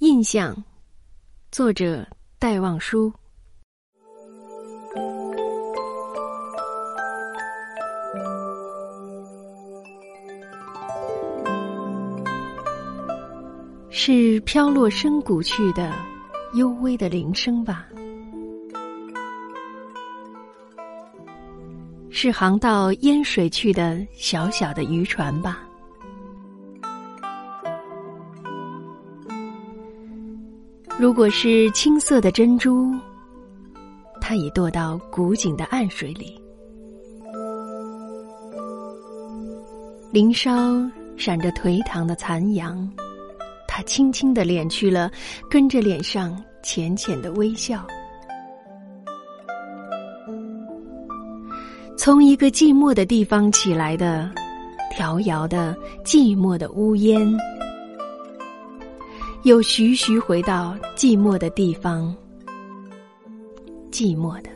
印象，作者戴望舒。是飘落深谷去的幽微的铃声吧？是航到烟水去的小小的渔船吧？如果是青色的珍珠，它已堕到古井的暗水里。林梢闪着颓唐的残阳，它轻轻的敛去了，跟着脸上浅浅的微笑。从一个寂寞的地方起来的，迢遥的寂寞的乌烟。又徐徐回到寂寞的地方，寂寞的。